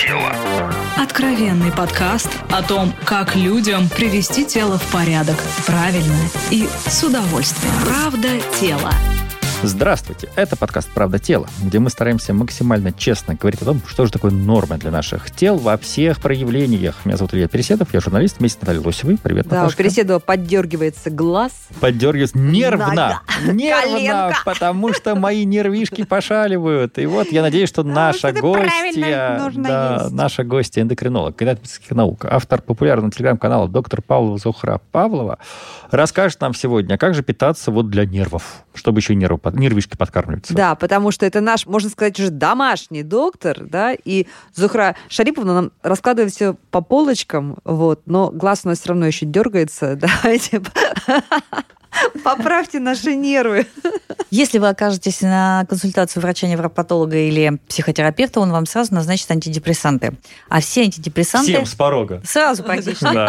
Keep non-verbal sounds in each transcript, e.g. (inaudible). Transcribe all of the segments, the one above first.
тело». Откровенный подкаст о том, как людям привести тело в порядок правильно и с удовольствием. Правда тело. Здравствуйте, это подкаст «Правда тела», где мы стараемся максимально честно говорить о том, что же такое норма для наших тел во всех проявлениях. Меня зовут Илья Переседов, я журналист вместе с Натальей Лосевой. Привет, Да, у Наташка. Переседова поддергивается глаз. Поддергиваюсь нервно, Нога. нервно, Коленка. потому что мои нервишки пошаливают. И вот я надеюсь, что наша это гостья, да, наша гостья эндокринолог, кандидат медицинских наук, автор популярного телеграм-канала доктор Павлова Зухра Павлова, расскажет нам сегодня, как же питаться вот для нервов, чтобы еще нервы, нервишки подкармливаться. Да, потому что это наш, можно сказать, уже домашний доктор, да, и Зухра Шариповна нам раскладывает все по полочкам, вот, но глаз у нас все равно еще дергается, (laughs) давайте (laughs) поправьте наши нервы. Если вы окажетесь на консультацию врача-невропатолога или психотерапевта, он вам сразу назначит антидепрессанты. А все антидепрессанты... Всем с порога. Сразу практически. (laughs)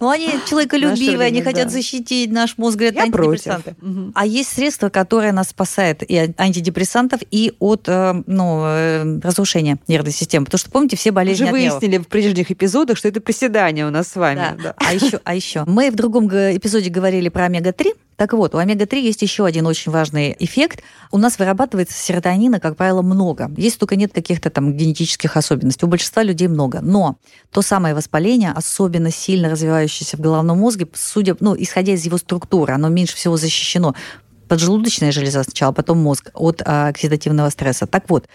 Ну, они человеколюбивые, они хотят защитить наш мозг, говорят, антидепрессанты. А есть средства, которые нас спасают и от антидепрессантов, и от э, ну, э, разрушения нервной системы. Потому что, помните, все болезни же от нервов. выяснили в прежних эпизодах, что это приседание у нас с вами. А еще, а еще. Мы в другом эпизоде говорили про омега-3. Так вот, у омега-3 есть еще один очень важный эффект. У нас вырабатывается серотонина, как правило, много. Если только нет каких-то там генетических особенностей. У большинства людей много. Но то самое воспаление, особенно сильно развивающееся в головном мозге, судя, ну, исходя из его структуры, оно меньше всего защищено поджелудочная железа сначала, потом мозг от а, оксидативного стресса. Так вот,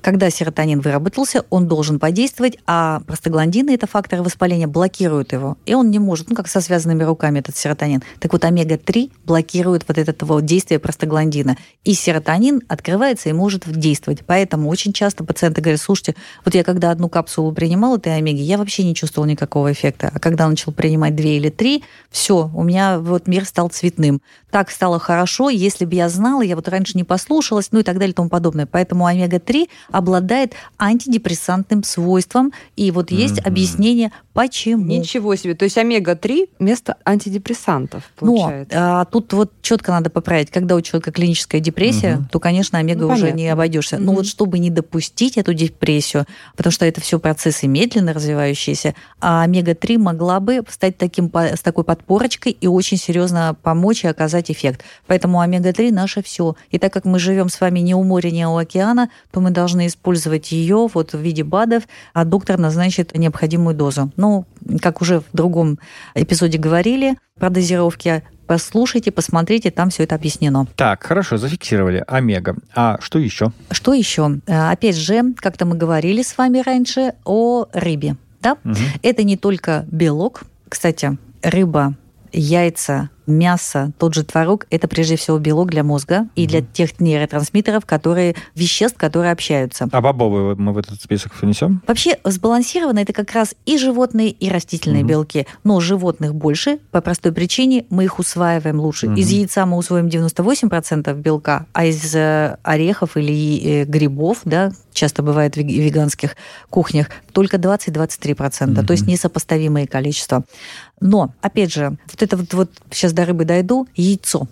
когда серотонин выработался, он должен подействовать, а простагландины, это факторы воспаления, блокируют его. И он не может, ну, как со связанными руками этот серотонин. Так вот, омега-3 блокирует вот это вот действие простагландина. И серотонин открывается и может действовать. Поэтому очень часто пациенты говорят, слушайте, вот я когда одну капсулу принимал этой омеги, я вообще не чувствовал никакого эффекта. А когда начал принимать две или три, все, у меня вот мир стал цветным. Так стало хорошо, если бы я знала, я вот раньше не послушалась, ну и так далее и тому подобное. Поэтому омега-3 обладает антидепрессантным свойством, и вот есть Мгм. объяснение, почему. Ничего себе. То есть омега-3 вместо антидепрессантов, Но получается. а, тут вот четко надо поправить, когда у человека клиническая депрессия, Мгм. то, конечно, омега Ну, уже понятно. не обойдешься. Но Мгм. вот чтобы не допустить эту депрессию, потому что это все процессы медленно развивающиеся, а омега-3 могла бы стать таким, с такой подпорочкой и очень серьезно помочь и оказать эффект. Поэтому омега-3 наше все. И так как мы живем с вами не у моря, не у океана, то мы должны использовать ее вот в виде БАДов, а доктор назначит необходимую дозу. Ну, как уже в другом эпизоде говорили про дозировки, послушайте, посмотрите, там все это объяснено. Так, хорошо, зафиксировали. Омега. А что еще? Что еще? Э, Опять же, как-то мы говорили с вами раньше о рыбе. Да? Мгм. Это не только белок. Кстати, рыба, яйца, мясо, тот же творог – это прежде всего белок для мозга и для тех нейротрансмиттеров, которые, веществ, которые общаются. А бобовые мы в этот список внесем? Вообще сбалансировано это как раз и животные, и растительные Мгм. белки. Но животных больше по простой причине мы их усваиваем лучше. Мгм. Из яйца мы усвоим 98% белка, а из э, орехов или э, грибов, да, часто бывает в вег- веганских кухнях, только 20-23%. То есть несопоставимые количества. Но, опять же, вот это вот, вот сейчас до рыбы дойду, яйцо.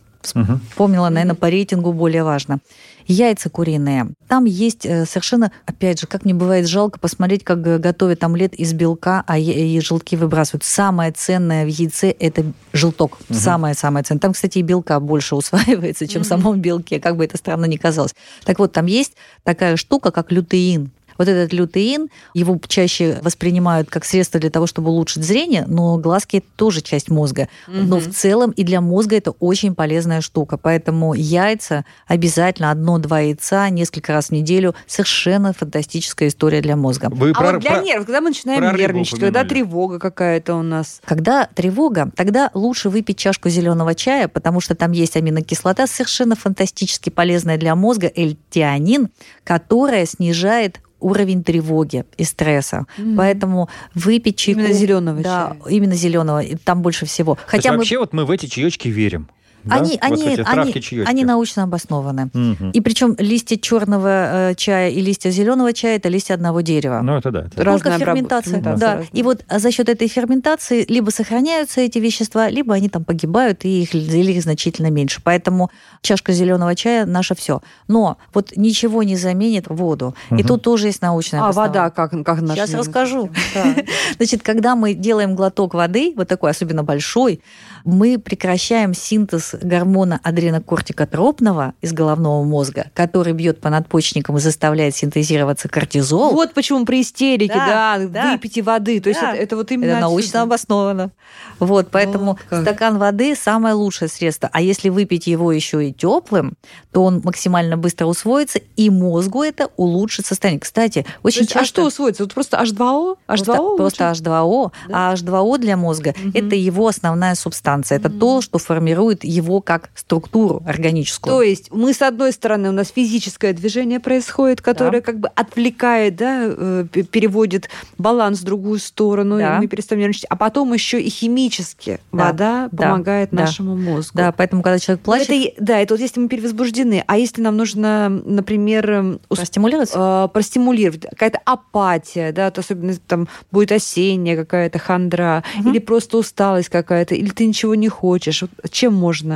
Вспомнила, наверное, по рейтингу более важно. Яйца куриные. Там есть э, совершенно, опять же, как мне бывает жалко посмотреть, как э, готовят омлет из белка, а и желтки выбрасывают. Самое ценное в яйце – это желток. Мгм. Самое-самое ценное. Там, кстати, и белка больше (laughs) усваивается, чем в Мгм. самом белке, как бы это странно ни казалось. Так вот, там есть такая штука, как лютеин. Вот этот лютеин, его чаще воспринимают как средство для того, чтобы улучшить зрение, но глазки – это тоже часть мозга. Но в целом и для мозга это очень полезная штука. Поэтому яйца обязательно одно-два яйца несколько раз в неделю совершенно фантастическая история для мозга. Вы А про- вот для про- нервов, когда мы начинаем нервничать, когда тревога какая-то у нас. Когда тревога, тогда лучше выпить чашку зеленого чая, потому что там есть аминокислота, совершенно фантастически полезная для мозга, эльтианин, которая снижает уровень тревоги и стресса. Мгм. Поэтому выпить чайку... Именно зеленого Да, чая. именно зеленого. и Там больше всего. То есть Хотя мы вообще вот мы в эти чаечки верим. Да? Они, Вот, они, они, чаечки. они научно обоснованы. Мгм. И причем листья черного э, чая и листья зеленого чая это листья одного дерева. Ну, это да. это- Раз- Только Разная обработ- ферментация. да. разная. И вот а за счет этой ферментации либо сохраняются эти вещества, либо они там погибают, и их, или их значительно меньше. Поэтому чашка зеленого чая наше все. Но вот ничего не заменит воду. И Мгм. тут тоже есть научная А вода как, как наша Сейчас расскажу. Да. (laughs) Значит, когда мы делаем глоток воды, вот такой особенно большой, мы прекращаем синтез гормона адренокортикотропного из головного мозга, который бьет по надпочечникам и заставляет синтезироваться кортизол. Вот почему при истерике, Да, да, да. выпейте воды. То есть Да. это, это вот именно Это научно отсюда. обосновано. Вот, поэтому Вот стакан воды самое лучшее средство. А если выпить его еще и теплым, то он максимально быстро усвоится, и мозгу это улучшит состояние. Кстати, очень есть, часто... А что усвоится? Вот просто H2O? H2O Просто, просто лучше? H2O. А H2O для мозга Мгм. это его основная субстанция. Это Мгм. то, что формирует его как структуру органическую. То есть мы, с одной стороны, у нас физическое движение происходит, которое как бы отвлекает, да, э, переводит баланс в другую сторону, Да. и мы перестаем нервничать. А потом еще и химически Да. вода Да. помогает Да. нашему мозгу. Да, поэтому, когда человек Но плачет, это, да, это вот если мы перевозбуждены. А если нам нужно, например, эм, простимулироваться. э, простимулировать, какая-то апатия, да, вот особенно там будет осенняя какая-то хандра, Мгм. или просто усталость какая-то, или ты ничего не хочешь. Вот чем можно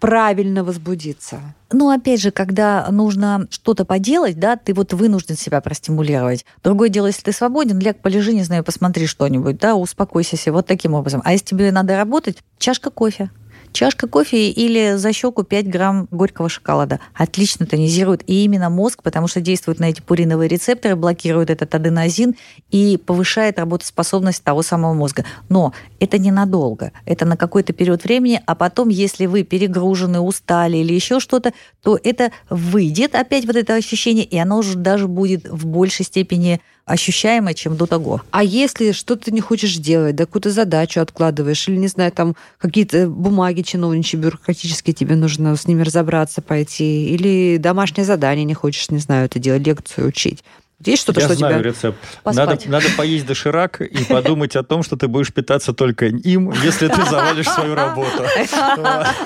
правильно возбудиться? Ну, опять же, когда нужно что-то поделать, да, ты вот вынужден себя простимулировать. Другое дело, если ты свободен, ляг, полежи, не знаю, посмотри что-нибудь, да, успокойся себе вот таким образом. А если тебе надо работать, чашка кофе. Чашка кофе или за щеку 5 грамм горького шоколада. Отлично тонизирует и именно мозг, потому что действует на эти пуриновые рецепторы, блокирует этот аденозин и повышает работоспособность того самого мозга. Но это ненадолго. Это на какой-то период времени, а потом, если вы перегружены, устали или еще что-то, то это выйдет опять вот это ощущение, и оно уже даже будет в большей степени ощущаемо, чем до того. А если что-то ты не хочешь делать, да какую-то задачу откладываешь, или, не знаю, там какие-то бумаги чиновничьи, бюрократические, тебе нужно с ними разобраться, пойти, или домашнее задание не хочешь, не знаю, это делать, лекцию учить. Есть что-то, Я что знаю тебя... рецепт. Надо, Поспать. (laughs) надо поесть доширак и подумать о том, что ты будешь питаться только им, если ты завалишь свою работу. (laughs)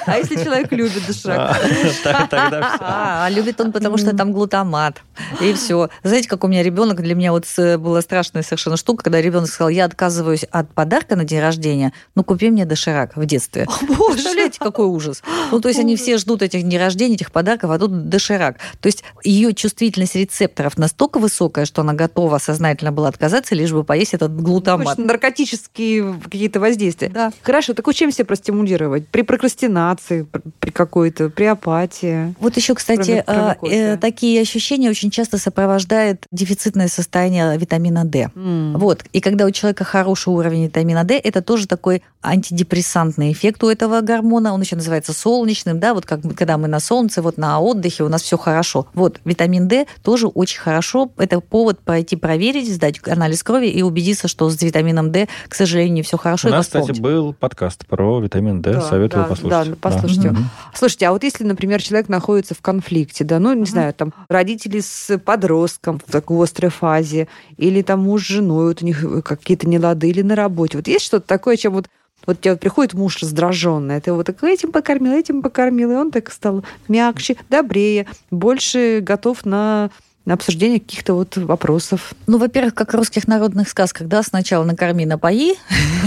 А если человек любит доширак? А. (laughs) А, любит он, потому что там глутамат. И все. Знаете, как у меня ребенок, для меня вот с- была страшная совершенно штука, когда ребенок сказал, я отказываюсь от подарка на день рождения, ну купи мне доширак в детстве. Представляете, какой ужас. Ну, то есть они все ждут этих дней рождения, этих подарков, а тут доширак. То есть ее чувствительность рецепторов настолько высокая, что она готова сознательно была отказаться, лишь бы поесть этот глутамат. Может, наркотические какие-то воздействия. Да. Хорошо, так чем себя простимулировать? При прокрастинации, пр- при какой-то, при апатии? Вот еще, кстати, э, э, такие ощущения очень часто сопровождает дефицитное состояние витамина D. М. Вот. И когда у человека хороший уровень витамина D, это тоже такой антидепрессантный эффект у этого гормона. Он еще называется солнечным, да, вот как когда мы на солнце, вот на отдыхе, у нас все хорошо. Вот, витамин D тоже очень хорошо. Это повод пойти проверить, сдать анализ крови и убедиться, что с витамином D, к сожалению, не все хорошо. У нас, кстати, был подкаст про витамин D. Да, Советую да, послушать. да, послушайте. Мгм. Слушайте, а вот если, например, человек находится в конфликте, да, ну, не знаю, там, родители с подростком в такой острой фазе, или там муж с женой, вот у них какие-то нелады, или на работе. Вот есть что-то такое, чем вот вот тебе вот приходит муж раздраженный, ты его так этим покормил, этим покормил, и он так стал мягче, добрее, больше готов на, на обсуждение каких-то вот вопросов. Ну, во-первых, как в русских народных сказках, да, сначала накорми, напои,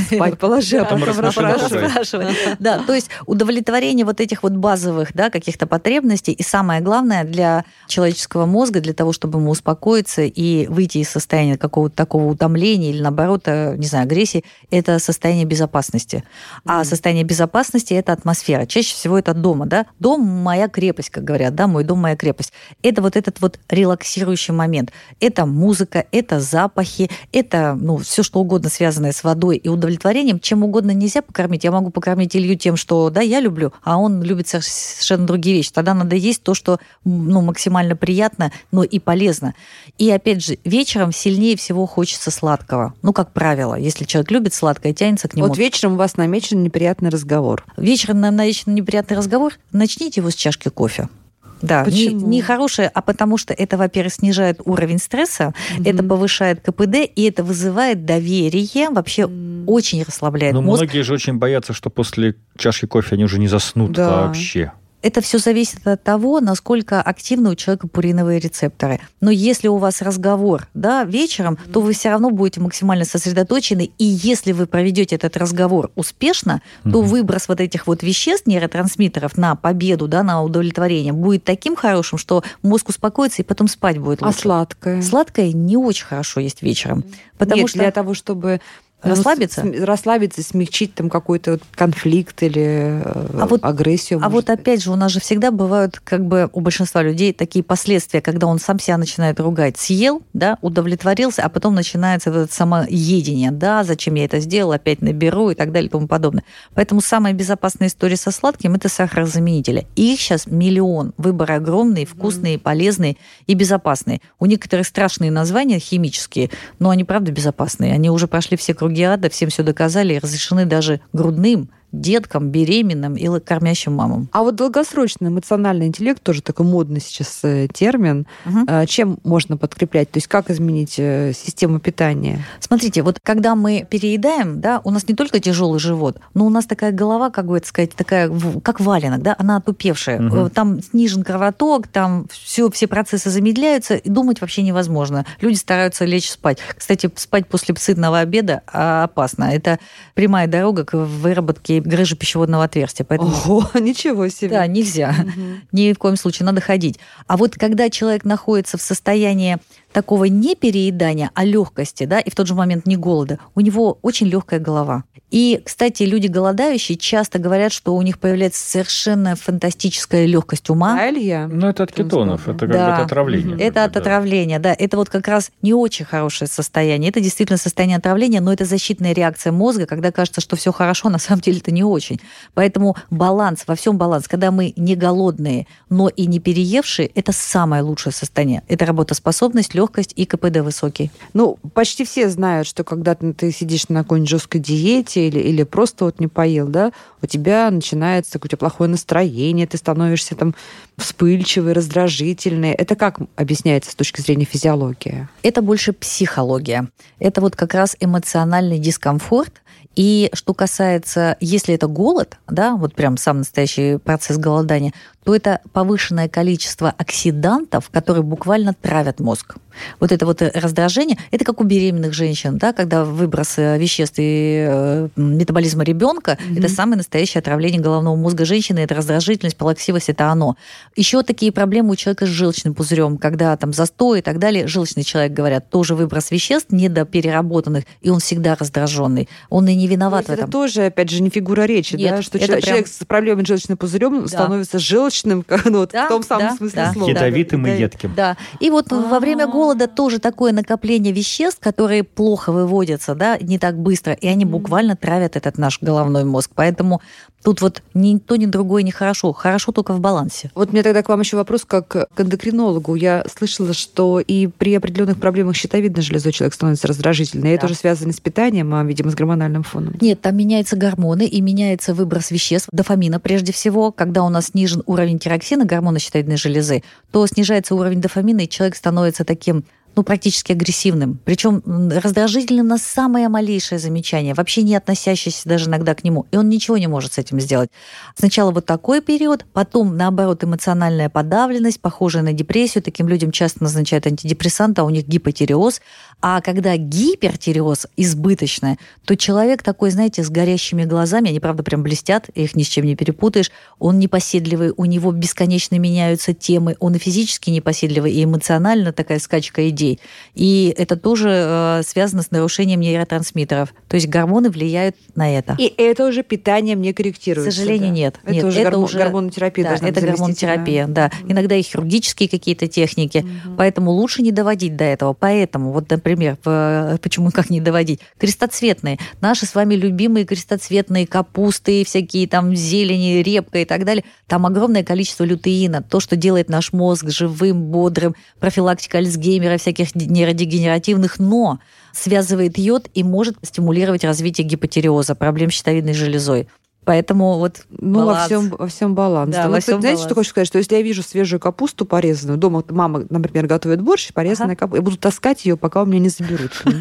(laughs) Спать положи, а Потом расспрашивай. Да, то есть удовлетворение вот этих вот базовых, да, каких-то потребностей. И самое главное для человеческого мозга, для того, чтобы ему успокоиться и выйти из состояния какого-то такого утомления или, наоборот, э, не знаю, агрессии, это состояние безопасности. А состояние безопасности – это атмосфера. Чаще всего это дома, да. Дом – моя крепость, как говорят, да, мой дом – моя крепость. Это вот этот вот релаксирующий момент. Это музыка, это запахи, это, ну, все что угодно связанное с водой и удовлетворением. Чем угодно нельзя покормить. Я могу покормить Илью тем, что, да, я люблю, а он любит совершенно другие вещи. Тогда надо есть то, что, ну, максимально приятно, но и полезно. И, опять же, вечером сильнее всего хочется сладкого. Ну, как правило, если человек любит сладкое, тянется к нему. Вот вечером у вас намечен неприятный разговор. Вечером на намечен неприятный разговор, начните его с чашки кофе. Да, Почему? Не, не хорошее, а потому что это, во-первых, снижает уровень стресса, Мгм. это повышает КПД, и это вызывает доверие, вообще очень расслабляет Но мозг. многие же очень боятся, что после чашки кофе они уже не заснут Да. вообще. Это все зависит от того, насколько активны у человека пуриновые рецепторы. Но если у вас разговор да, вечером, то вы все равно будете максимально сосредоточены. И если вы проведете этот разговор успешно, то выброс вот этих вот веществ, нейротрансмитеров на победу, да, на удовлетворение будет таким хорошим, что мозг успокоится и потом спать будет А лучше. сладкое? Сладкое не очень хорошо есть вечером. Потому Нет, что для того, чтобы Расслабиться? с- расслабиться, смягчить там какой-то конфликт или э, А вот- агрессию. А вот быть. опять же, у нас же всегда бывают, как бы у большинства людей, такие последствия, когда он сам себя начинает ругать. Съел, да, удовлетворился, а потом начинается вот это самоедение. Да, зачем я это сделал, опять наберу и так далее и тому подобное. Поэтому самая безопасная история со сладким – это сахарозаменители. И их сейчас миллион. Выборы огромные, вкусные, полезные и безопасные. У некоторых страшные названия химические, но они правда безопасные. Они уже прошли все круги ада, всем все доказали и разрешены даже грудным, деткам, беременным и кормящим мамам. А вот долгосрочный эмоциональный интеллект, тоже такой модный сейчас э, термин, э, чем можно подкреплять? То есть как изменить э, систему питания? Смотрите, вот когда мы переедаем, да, у нас не только тяжелый живот, но у нас такая голова, как бы это сказать, такая, как валенок, да, она отупевшая. Э, Там снижен кровоток, там все, все процессы замедляются, и думать вообще невозможно. Люди стараются лечь спать. Кстати, спать после сытного обеда а, опасно. Это прямая дорога к выработке грыжи пищеводного отверстия. Поэтому Ого, (laughs) ничего себе. да, нельзя. Мгм. Ни в коем случае, надо ходить. А вот когда человек находится в состоянии такого не переедания, а легкости, да, и в тот же момент не голода, у него очень легкая голова. И, кстати, люди голодающие часто говорят, что у них появляется совершенно фантастическая легкость ума. Да, Илья? Ну, это от кетонов, это как Да. бы от отравления. Мгм. Это от Да. отравления, да. Это вот как раз не очень хорошее состояние. Это действительно состояние отравления, но это защитная реакция мозга, когда кажется, что все хорошо, на самом деле это не очень. Поэтому баланс, во всем баланс. Когда мы не голодные, но и не переевшие, это самое лучшее состояние. Это работоспособность, легкость и КПД высокий. Ну, почти все знают, что когда ты, ты сидишь на какой-нибудь жесткой диете или, или просто вот не поел, да, у тебя начинается у тебя плохое настроение, ты становишься там вспыльчивый, раздражительный. Это как объясняется с точки зрения физиологии? Это больше психология. Это вот как раз эмоциональный дискомфорт. И что касается, если это голод, да, вот прям сам настоящий процесс голодания, то это повышенное количество оксидантов, которые буквально травят мозг. Вот это вот раздражение, это как у беременных женщин, да, когда выброс э, веществ и э, метаболизма ребенка, Мгм. это самое настоящее отравление головного мозга женщины, это раздражительность, плаксивость, это оно. Еще такие проблемы у человека с желчным пузырем, когда там застой и так далее. Желчный человек, говорят, тоже выброс веществ недопереработанных, и он всегда раздраженный. Он и не виноват То есть в это этом. тоже, опять же, не фигура речи, Нет, да? Что это человек, прям- человек с проблемой с желчным пузырем Да. становится желчным, (laughs) ну, вот Да, в том самом да, смысле да. слова. Ядовитым и Да, едким. Да. И вот во время А. голода тоже такое накопление веществ, которые плохо выводятся, да, не так быстро, и они буквально травят этот наш головной мозг. Поэтому тут вот ни то, ни другое не хорошо. Хорошо только в балансе. Вот мне тогда к вам еще вопрос как к эндокринологу. Я слышала, что и при определенных проблемах щитовидной железой человек становится раздражительным. И это Да. уже связано с питанием, а, видимо, с гормональным фоном. Нет, там меняются гормоны и меняется выброс веществ, дофамина прежде всего. Когда у нас снижен уровень тироксина, гормона щитовидной железы, то снижается уровень дофамина, и человек становится таким ну, практически агрессивным. Причем раздражительным на самое малейшее замечание, вообще не относящееся даже иногда к нему. И он ничего не может с этим сделать. Сначала вот такой период, потом, наоборот, эмоциональная подавленность, похожая на депрессию. Таким людям часто назначают антидепрессанты, а у них гипотиреоз. А когда гипертиреоз избыточная, то человек такой, знаете, с горящими глазами, они, правда, прям блестят, их ни с чем не перепутаешь, он непоседливый, у него бесконечно меняются темы, он и физически непоседливый, и эмоционально такая скачка идей. И это тоже э, связано с нарушением нейротрансмиттеров. То есть гормоны влияют на это. И это уже питанием не К корректируется. сожалению, да? нет. Это нет, уже, гормо- гормонотерапия да, это гормонотерапия, да. Иногда и хирургические какие-то техники. Мгм. Поэтому лучше не доводить до этого. Поэтому, вот, например, в- почему как не доводить? Крестоцветные. Наши с вами любимые крестоцветные капусты, всякие там зелени, репка и так далее. Там огромное количество лютеина. То, что делает наш мозг живым, бодрым, профилактика Альцгеймера, всяких нейродегенеративных, но связывает йод и может стимулировать развитие гипотереоза, проблем с щитовидной железой. Поэтому вот Ну, во баланс. всем, во всем баланс. Да, Да, во всем знаете, что баланс. хочу сказать? Что если я вижу свежую капусту порезанную, дома мама, например, готовит борщ, порезанная капуста, я буду таскать ее, пока у меня не заберут. (laughs)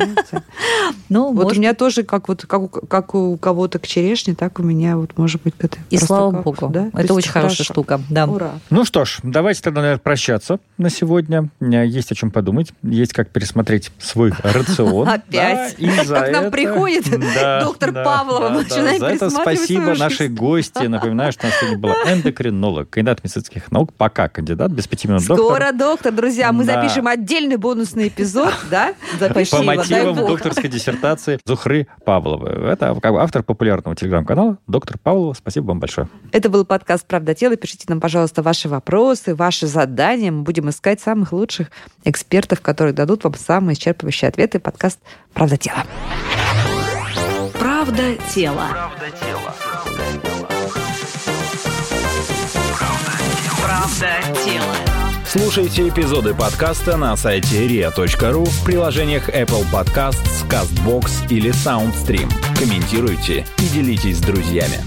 Ну, Вот может, у меня тоже, как, вот, как, у, как у кого-то к черешне, так у меня вот может быть к этой и слава богу. да? То Это очень хорошая хорошо. штука. Да. Ура. Ну что ж, давайте тогда, наверное, прощаться на сегодня. Э, Есть о чем подумать, есть как пересмотреть свой (laughs) рацион. Опять. Да, и за Как нам приходит Да, доктор да, За это пересматривать спасибо нашей жизнь. гости. Напоминаю, что у нас сегодня была эндокринолог, кандидат медицинских наук, пока кандидат, без пяти минут доктор. Скоро, доктор, друзья, мы Да. запишем отдельный бонусный эпизод, да? Запишем, По мотивам докторской диссертации Зухры Павловой. Это как автор популярного телеграм-канала доктор Павлова. Спасибо вам большое. Это был подкаст «Правда тела». Пишите нам, пожалуйста, ваши вопросы, ваши задания. Мы будем искать самых лучших экспертов, которые дадут вам самые исчерпывающие ответы. Подкаст «Правда тела». Правда тело. Правда тело. Слушайте эпизоды подкаста на сайте ria.ru в приложениях Apple Podcasts, CastBox или SoundStream. Комментируйте и делитесь с друзьями.